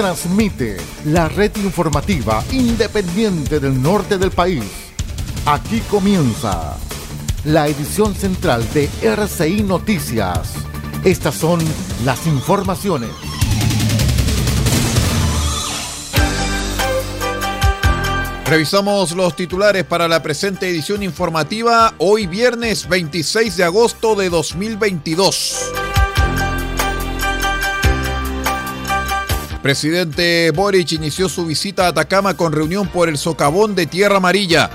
transmite la red informativa independiente del norte del país. Aquí comienza la edición central de RCI Noticias. Estas son las informaciones. Revisamos los titulares para la presente edición informativa hoy viernes 26 de agosto de 2022. Presidente Boric inició su visita a Atacama con reunión por el socavón de Tierra Amarilla.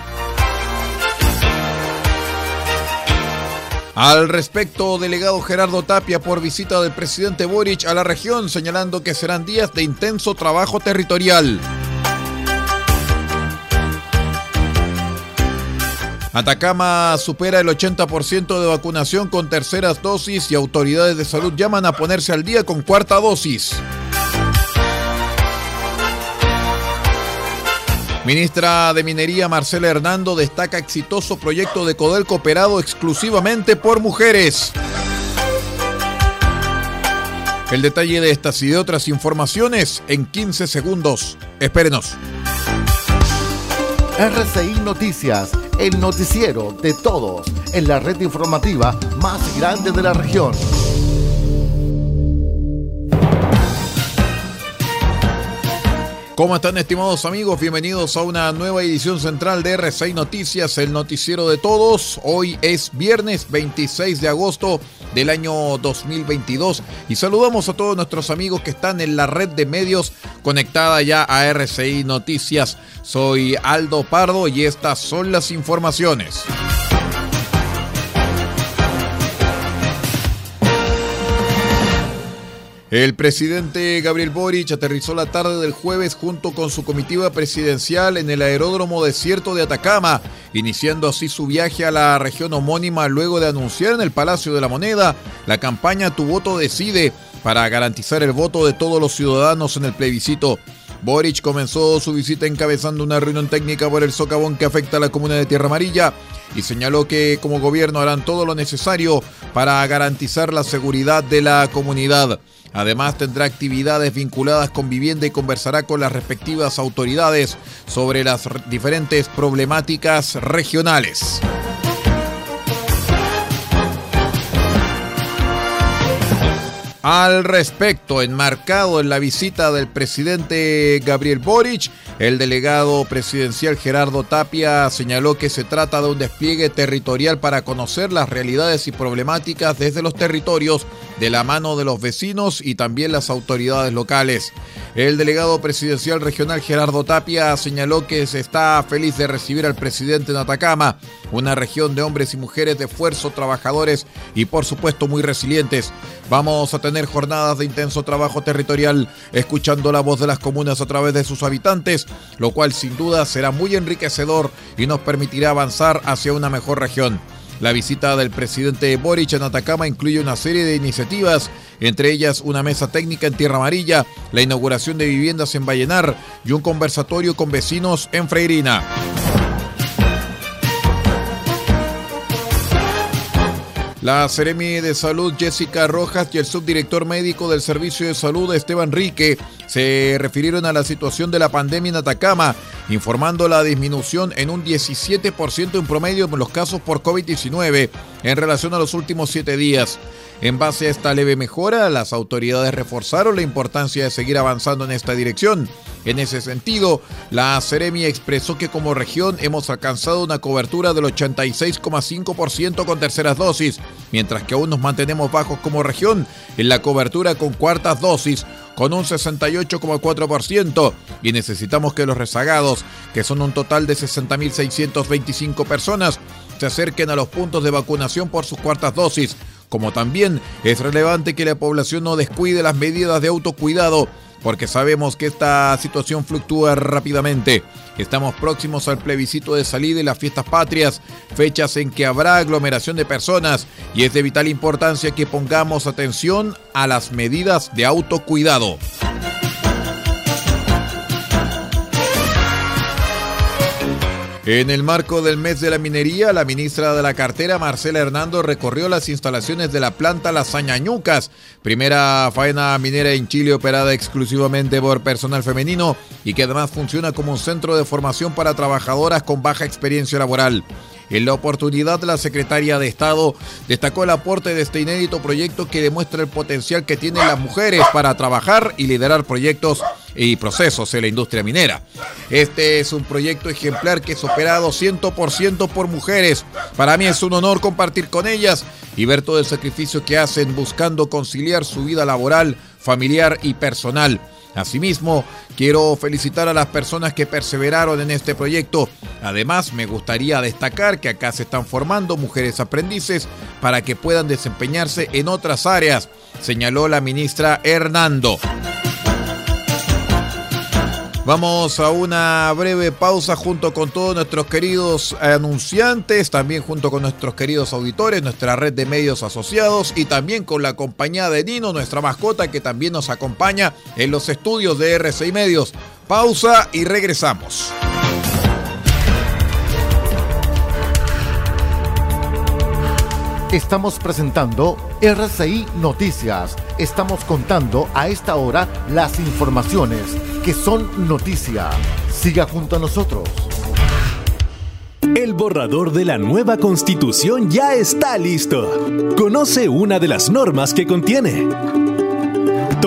Al respecto, delegado Gerardo Tapia por visita del presidente Boric a la región, señalando que serán días de intenso trabajo territorial. Atacama supera el 80% de vacunación con terceras dosis y autoridades de salud llaman a ponerse al día con cuarta dosis. Ministra de Minería Marcela Hernando destaca exitoso proyecto de Codelco operado exclusivamente por mujeres. El detalle de estas y de otras informaciones en 15 segundos. Espérenos. RCI Noticias, el noticiero de todos, en la red informativa más grande de la región. ¿Cómo están estimados amigos? Bienvenidos a una nueva edición central de R6 Noticias, el noticiero de todos. Hoy es viernes 26 de agosto del año 2022 y saludamos a todos nuestros amigos que están en la red de medios conectada ya a RCI Noticias. Soy Aldo Pardo y estas son las informaciones. El presidente Gabriel Boric aterrizó la tarde del jueves junto con su comitiva presidencial en el aeródromo desierto de Atacama, iniciando así su viaje a la región homónima luego de anunciar en el Palacio de la Moneda la campaña Tu voto decide para garantizar el voto de todos los ciudadanos en el plebiscito. Boric comenzó su visita encabezando una reunión técnica por el socavón que afecta a la comuna de Tierra Amarilla y señaló que como gobierno harán todo lo necesario para garantizar la seguridad de la comunidad. Además tendrá actividades vinculadas con vivienda y conversará con las respectivas autoridades sobre las diferentes problemáticas regionales. Al respecto, enmarcado en la visita del presidente Gabriel Boric, el delegado presidencial Gerardo Tapia señaló que se trata de un despliegue territorial para conocer las realidades y problemáticas desde los territorios de la mano de los vecinos y también las autoridades locales. El delegado presidencial regional Gerardo Tapia señaló que se está feliz de recibir al presidente en Atacama, una región de hombres y mujeres de esfuerzo, trabajadores y por supuesto muy resilientes. Vamos a tener jornadas de intenso trabajo territorial, escuchando la voz de las comunas a través de sus habitantes, lo cual sin duda será muy enriquecedor y nos permitirá avanzar hacia una mejor región. La visita del presidente Boric en Atacama incluye una serie de iniciativas, entre ellas una mesa técnica en Tierra Amarilla, la inauguración de viviendas en Vallenar y un conversatorio con vecinos en Freirina. La Seremi de Salud Jessica Rojas y el subdirector médico del Servicio de Salud Esteban Rique se refirieron a la situación de la pandemia en Atacama, informando la disminución en un 17% en promedio en los casos por COVID-19 en relación a los últimos siete días. En base a esta leve mejora, las autoridades reforzaron la importancia de seguir avanzando en esta dirección. En ese sentido, la Ceremi expresó que como región hemos alcanzado una cobertura del 86,5% con terceras dosis, mientras que aún nos mantenemos bajos como región en la cobertura con cuartas dosis, con un 68,4% y necesitamos que los rezagados, que son un total de 60.625 personas, se acerquen a los puntos de vacunación por sus cuartas dosis. Como también es relevante que la población no descuide las medidas de autocuidado, porque sabemos que esta situación fluctúa rápidamente. Estamos próximos al plebiscito de salida y las fiestas patrias, fechas en que habrá aglomeración de personas y es de vital importancia que pongamos atención a las medidas de autocuidado. En el marco del mes de la minería, la ministra de la cartera, Marcela Hernando, recorrió las instalaciones de la planta Las Añañucas, primera faena minera en Chile operada exclusivamente por personal femenino y que además funciona como un centro de formación para trabajadoras con baja experiencia laboral. En la oportunidad, la secretaria de Estado destacó el aporte de este inédito proyecto que demuestra el potencial que tienen las mujeres para trabajar y liderar proyectos y procesos en la industria minera. Este es un proyecto ejemplar que es operado 100% por mujeres. Para mí es un honor compartir con ellas y ver todo el sacrificio que hacen buscando conciliar su vida laboral, familiar y personal. Asimismo, quiero felicitar a las personas que perseveraron en este proyecto. Además, me gustaría destacar que acá se están formando mujeres aprendices para que puedan desempeñarse en otras áreas, señaló la ministra Hernando. Vamos a una breve pausa junto con todos nuestros queridos anunciantes, también junto con nuestros queridos auditores, nuestra red de medios asociados y también con la compañía de Nino, nuestra mascota que también nos acompaña en los estudios de RCI Medios. Pausa y regresamos. Estamos presentando RCI Noticias. Estamos contando a esta hora las informaciones que son noticia. Siga junto a nosotros. El borrador de la nueva constitución ya está listo. Conoce una de las normas que contiene.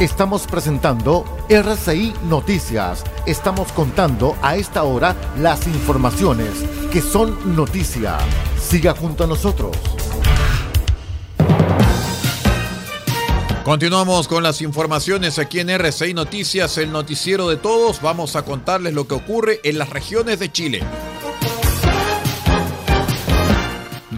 Estamos presentando RCI Noticias. Estamos contando a esta hora las informaciones que son noticia. Siga junto a nosotros. Continuamos con las informaciones aquí en RCI Noticias, el noticiero de todos. Vamos a contarles lo que ocurre en las regiones de Chile.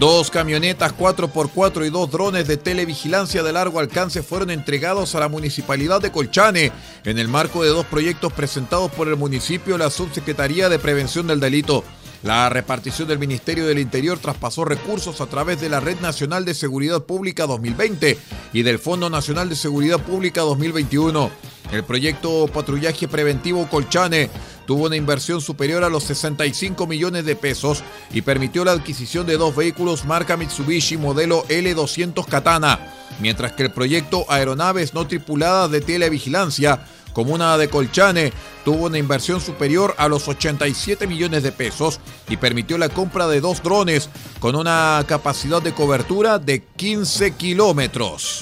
Dos camionetas 4x4 y dos drones de televigilancia de largo alcance fueron entregados a la municipalidad de Colchane en el marco de dos proyectos presentados por el municipio y la Subsecretaría de Prevención del Delito. La repartición del Ministerio del Interior traspasó recursos a través de la Red Nacional de Seguridad Pública 2020 y del Fondo Nacional de Seguridad Pública 2021. El proyecto Patrullaje Preventivo Colchane tuvo una inversión superior a los 65 millones de pesos y permitió la adquisición de dos vehículos marca Mitsubishi modelo L200 Katana, mientras que el proyecto Aeronaves no tripuladas de televigilancia Comuna de Colchane tuvo una inversión superior a los 87 millones de pesos y permitió la compra de dos drones con una capacidad de cobertura de 15 kilómetros.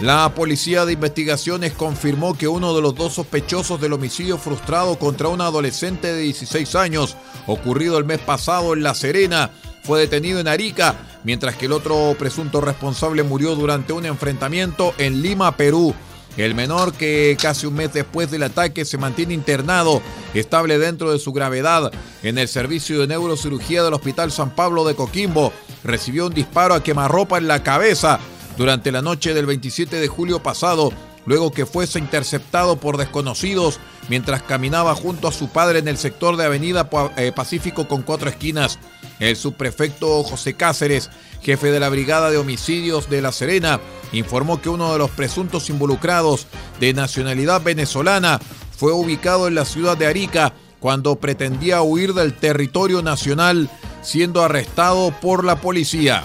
La Policía de Investigaciones confirmó que uno de los dos sospechosos del homicidio frustrado contra una adolescente de 16 años, ocurrido el mes pasado en La Serena, fue detenido en Arica, mientras que el otro presunto responsable murió durante un enfrentamiento en Lima, Perú. El menor, que casi un mes después del ataque se mantiene internado, estable dentro de su gravedad, en el servicio de neurocirugía del Hospital San Pablo de Coquimbo, recibió un disparo a quemarropa en la cabeza durante la noche del 27 de julio pasado, luego que fuese interceptado por desconocidos mientras caminaba junto a su padre en el sector de Avenida eh, Pacífico con cuatro esquinas. El subprefecto José Cáceres, jefe de la Brigada de Homicidios de La Serena, informó que uno de los presuntos involucrados de nacionalidad venezolana fue ubicado en la ciudad de Arica cuando pretendía huir del territorio nacional, siendo arrestado por la policía.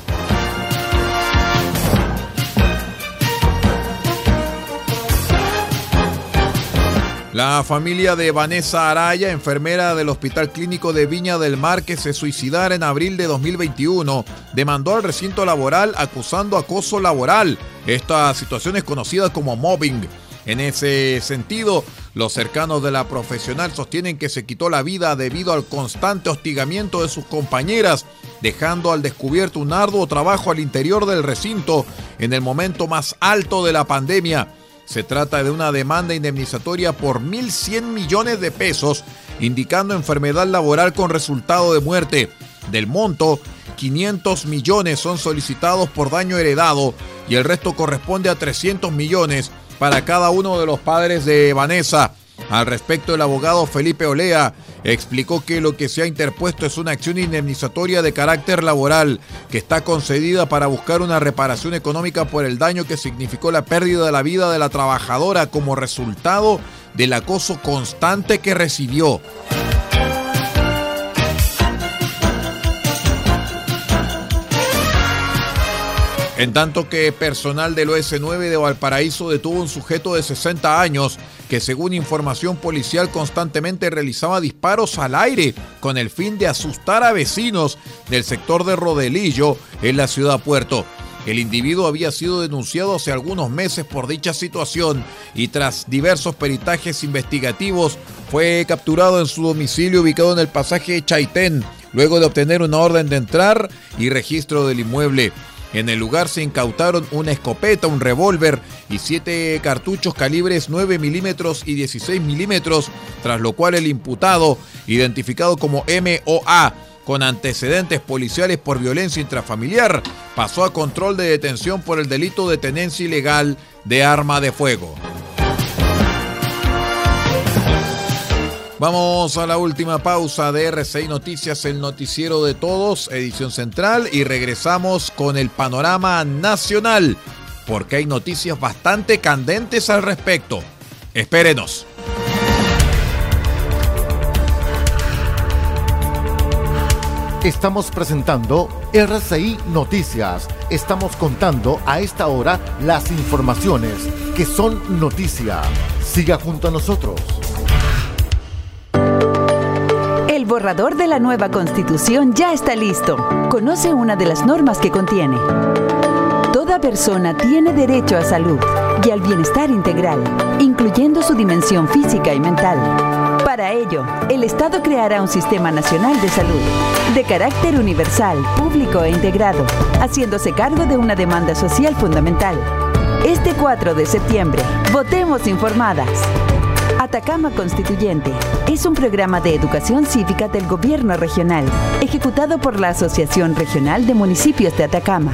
La familia de Vanessa Araya, enfermera del Hospital Clínico de Viña del Mar que se suicidara en abril de 2021, demandó al recinto laboral acusando acoso laboral. Esta situación es conocida como mobbing. En ese sentido, los cercanos de la profesional sostienen que se quitó la vida debido al constante hostigamiento de sus compañeras, dejando al descubierto un arduo trabajo al interior del recinto en el momento más alto de la pandemia. Se trata de una demanda indemnizatoria por 1.100 millones de pesos, indicando enfermedad laboral con resultado de muerte. Del monto, 500 millones son solicitados por daño heredado y el resto corresponde a 300 millones para cada uno de los padres de Vanessa. Al respecto, el abogado Felipe Olea explicó que lo que se ha interpuesto es una acción indemnizatoria de carácter laboral que está concedida para buscar una reparación económica por el daño que significó la pérdida de la vida de la trabajadora como resultado del acoso constante que recibió. En tanto que personal del OS9 de Valparaíso detuvo un sujeto de 60 años que según información policial constantemente realizaba disparos al aire con el fin de asustar a vecinos del sector de Rodelillo en la ciudad Puerto. El individuo había sido denunciado hace algunos meses por dicha situación y tras diversos peritajes investigativos fue capturado en su domicilio ubicado en el pasaje Chaitén, luego de obtener una orden de entrar y registro del inmueble. En el lugar se incautaron una escopeta, un revólver y siete cartuchos calibres 9 milímetros y 16 milímetros, tras lo cual el imputado, identificado como MOA, con antecedentes policiales por violencia intrafamiliar, pasó a control de detención por el delito de tenencia ilegal de arma de fuego. Vamos a la última pausa de RCI Noticias, el noticiero de todos, edición central, y regresamos con el panorama nacional, porque hay noticias bastante candentes al respecto. Espérenos. Estamos presentando RCI Noticias. Estamos contando a esta hora las informaciones que son noticia. Siga junto a nosotros borrador de la nueva constitución ya está listo. Conoce una de las normas que contiene. Toda persona tiene derecho a salud y al bienestar integral, incluyendo su dimensión física y mental. Para ello, el Estado creará un sistema nacional de salud, de carácter universal, público e integrado, haciéndose cargo de una demanda social fundamental. Este 4 de septiembre, votemos informadas. Atacama Constituyente es un programa de educación cívica del gobierno regional, ejecutado por la Asociación Regional de Municipios de Atacama.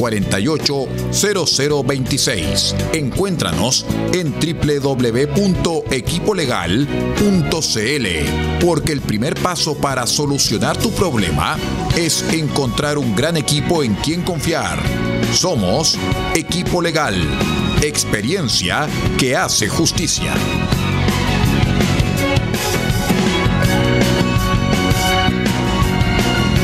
48 0026. Encuéntranos en www.equipolegal.cl porque el primer paso para solucionar tu problema es encontrar un gran equipo en quien confiar. Somos Equipo Legal, experiencia que hace justicia.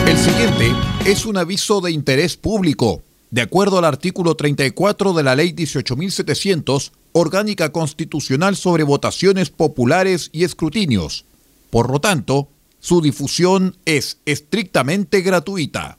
El siguiente es un aviso de interés público. De acuerdo al artículo 34 de la Ley 18.700, Orgánica Constitucional sobre Votaciones Populares y Escrutinios. Por lo tanto, su difusión es estrictamente gratuita.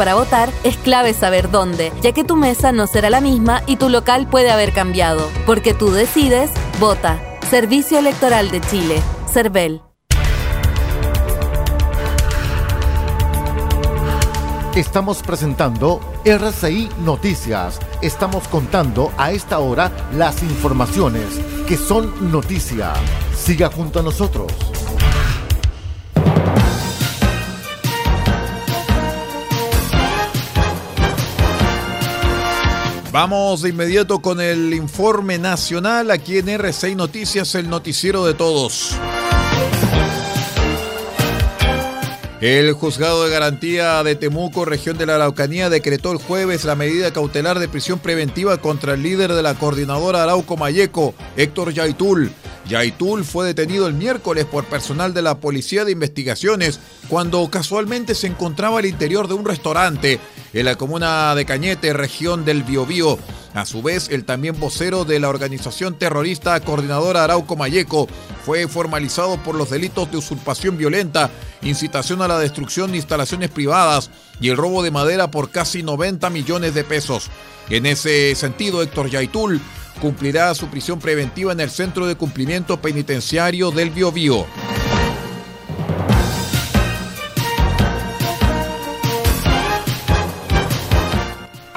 para votar es clave saber dónde, ya que tu mesa no será la misma y tu local puede haber cambiado. Porque tú decides, vota. Servicio Electoral de Chile. CERVEL. Estamos presentando RCI Noticias. Estamos contando a esta hora las informaciones que son noticia. Siga junto a nosotros. Vamos de inmediato con el informe nacional aquí en R6 Noticias, el noticiero de todos. El juzgado de garantía de Temuco, región de la Araucanía, decretó el jueves la medida cautelar de prisión preventiva contra el líder de la coordinadora Arauco Mayeco, Héctor Yaitul. Yaitul fue detenido el miércoles por personal de la Policía de Investigaciones cuando casualmente se encontraba al interior de un restaurante en la comuna de Cañete, región del Biobío. A su vez, el también vocero de la organización terrorista Coordinadora Arauco Mayeco fue formalizado por los delitos de usurpación violenta, incitación a la destrucción de instalaciones privadas y el robo de madera por casi 90 millones de pesos. En ese sentido, Héctor Yaitul cumplirá su prisión preventiva en el Centro de Cumplimiento Penitenciario del Biobío.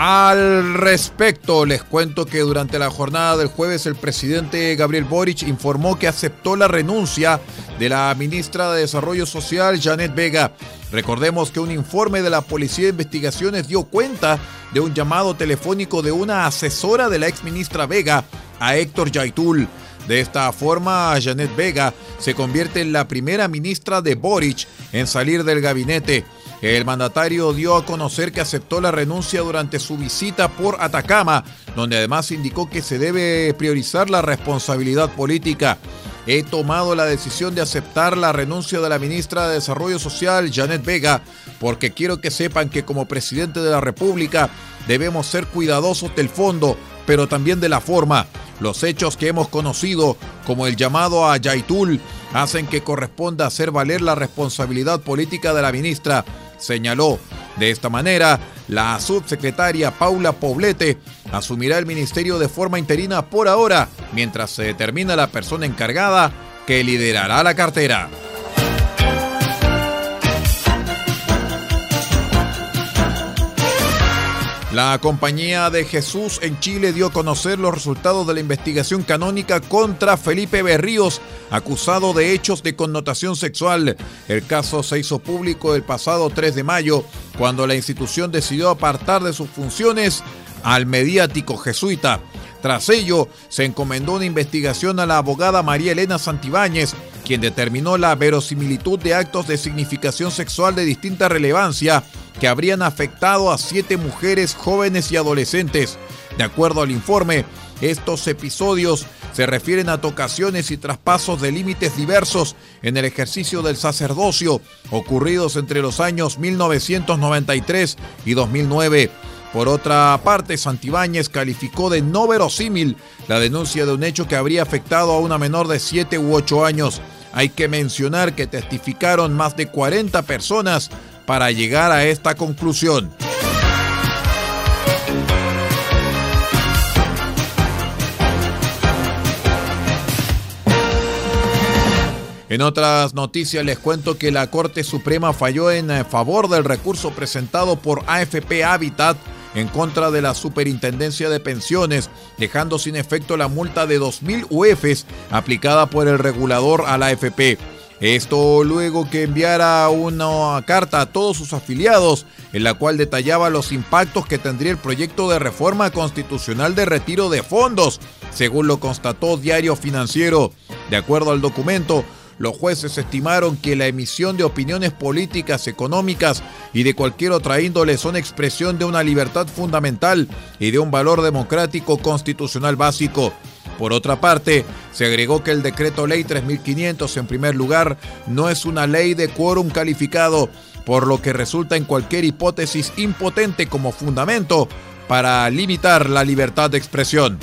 Al respecto, les cuento que durante la jornada del jueves el presidente Gabriel Boric informó que aceptó la renuncia de la ministra de Desarrollo Social, Janet Vega. Recordemos que un informe de la Policía de Investigaciones dio cuenta de un llamado telefónico de una asesora de la exministra Vega a Héctor Yaitul. De esta forma, Janet Vega se convierte en la primera ministra de Boric en salir del gabinete. El mandatario dio a conocer que aceptó la renuncia durante su visita por Atacama, donde además indicó que se debe priorizar la responsabilidad política. He tomado la decisión de aceptar la renuncia de la ministra de Desarrollo Social, Janet Vega, porque quiero que sepan que como presidente de la República debemos ser cuidadosos del fondo, pero también de la forma. Los hechos que hemos conocido, como el llamado a Yaitul, hacen que corresponda hacer valer la responsabilidad política de la ministra señaló. De esta manera, la subsecretaria Paula Poblete asumirá el ministerio de forma interina por ahora, mientras se determina la persona encargada que liderará la cartera. La Compañía de Jesús en Chile dio a conocer los resultados de la investigación canónica contra Felipe Berríos, acusado de hechos de connotación sexual. El caso se hizo público el pasado 3 de mayo, cuando la institución decidió apartar de sus funciones al mediático jesuita. Tras ello, se encomendó una investigación a la abogada María Elena Santibáñez, quien determinó la verosimilitud de actos de significación sexual de distinta relevancia que habrían afectado a siete mujeres jóvenes y adolescentes. De acuerdo al informe, estos episodios se refieren a tocaciones y traspasos de límites diversos en el ejercicio del sacerdocio ocurridos entre los años 1993 y 2009. Por otra parte, Santibáñez calificó de no verosímil la denuncia de un hecho que habría afectado a una menor de 7 u 8 años. Hay que mencionar que testificaron más de 40 personas para llegar a esta conclusión. En otras noticias les cuento que la Corte Suprema falló en eh, favor del recurso presentado por AFP Habitat en contra de la Superintendencia de Pensiones, dejando sin efecto la multa de 2.000 UFs aplicada por el regulador a la AFP. Esto luego que enviara una carta a todos sus afiliados en la cual detallaba los impactos que tendría el proyecto de reforma constitucional de retiro de fondos, según lo constató Diario Financiero. De acuerdo al documento, los jueces estimaron que la emisión de opiniones políticas, económicas y de cualquier otra índole son expresión de una libertad fundamental y de un valor democrático constitucional básico. Por otra parte, se agregó que el decreto ley 3500 en primer lugar no es una ley de quórum calificado, por lo que resulta en cualquier hipótesis impotente como fundamento para limitar la libertad de expresión.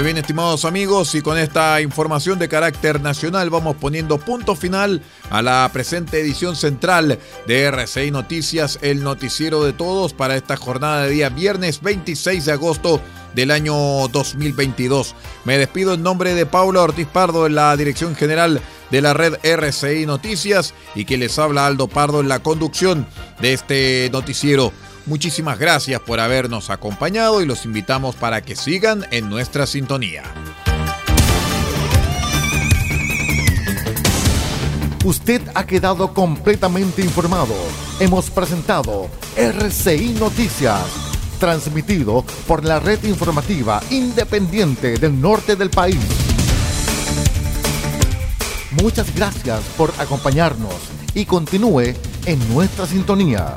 Muy bien, estimados amigos, y con esta información de carácter nacional vamos poniendo punto final a la presente edición central de RCI Noticias, el noticiero de todos para esta jornada de día viernes 26 de agosto del año 2022. Me despido en nombre de Paula Ortiz Pardo en la dirección general de la red RCI Noticias y que les habla Aldo Pardo en la conducción de este noticiero. Muchísimas gracias por habernos acompañado y los invitamos para que sigan en nuestra sintonía. Usted ha quedado completamente informado. Hemos presentado RCI Noticias, transmitido por la red informativa independiente del norte del país. Muchas gracias por acompañarnos y continúe en nuestra sintonía.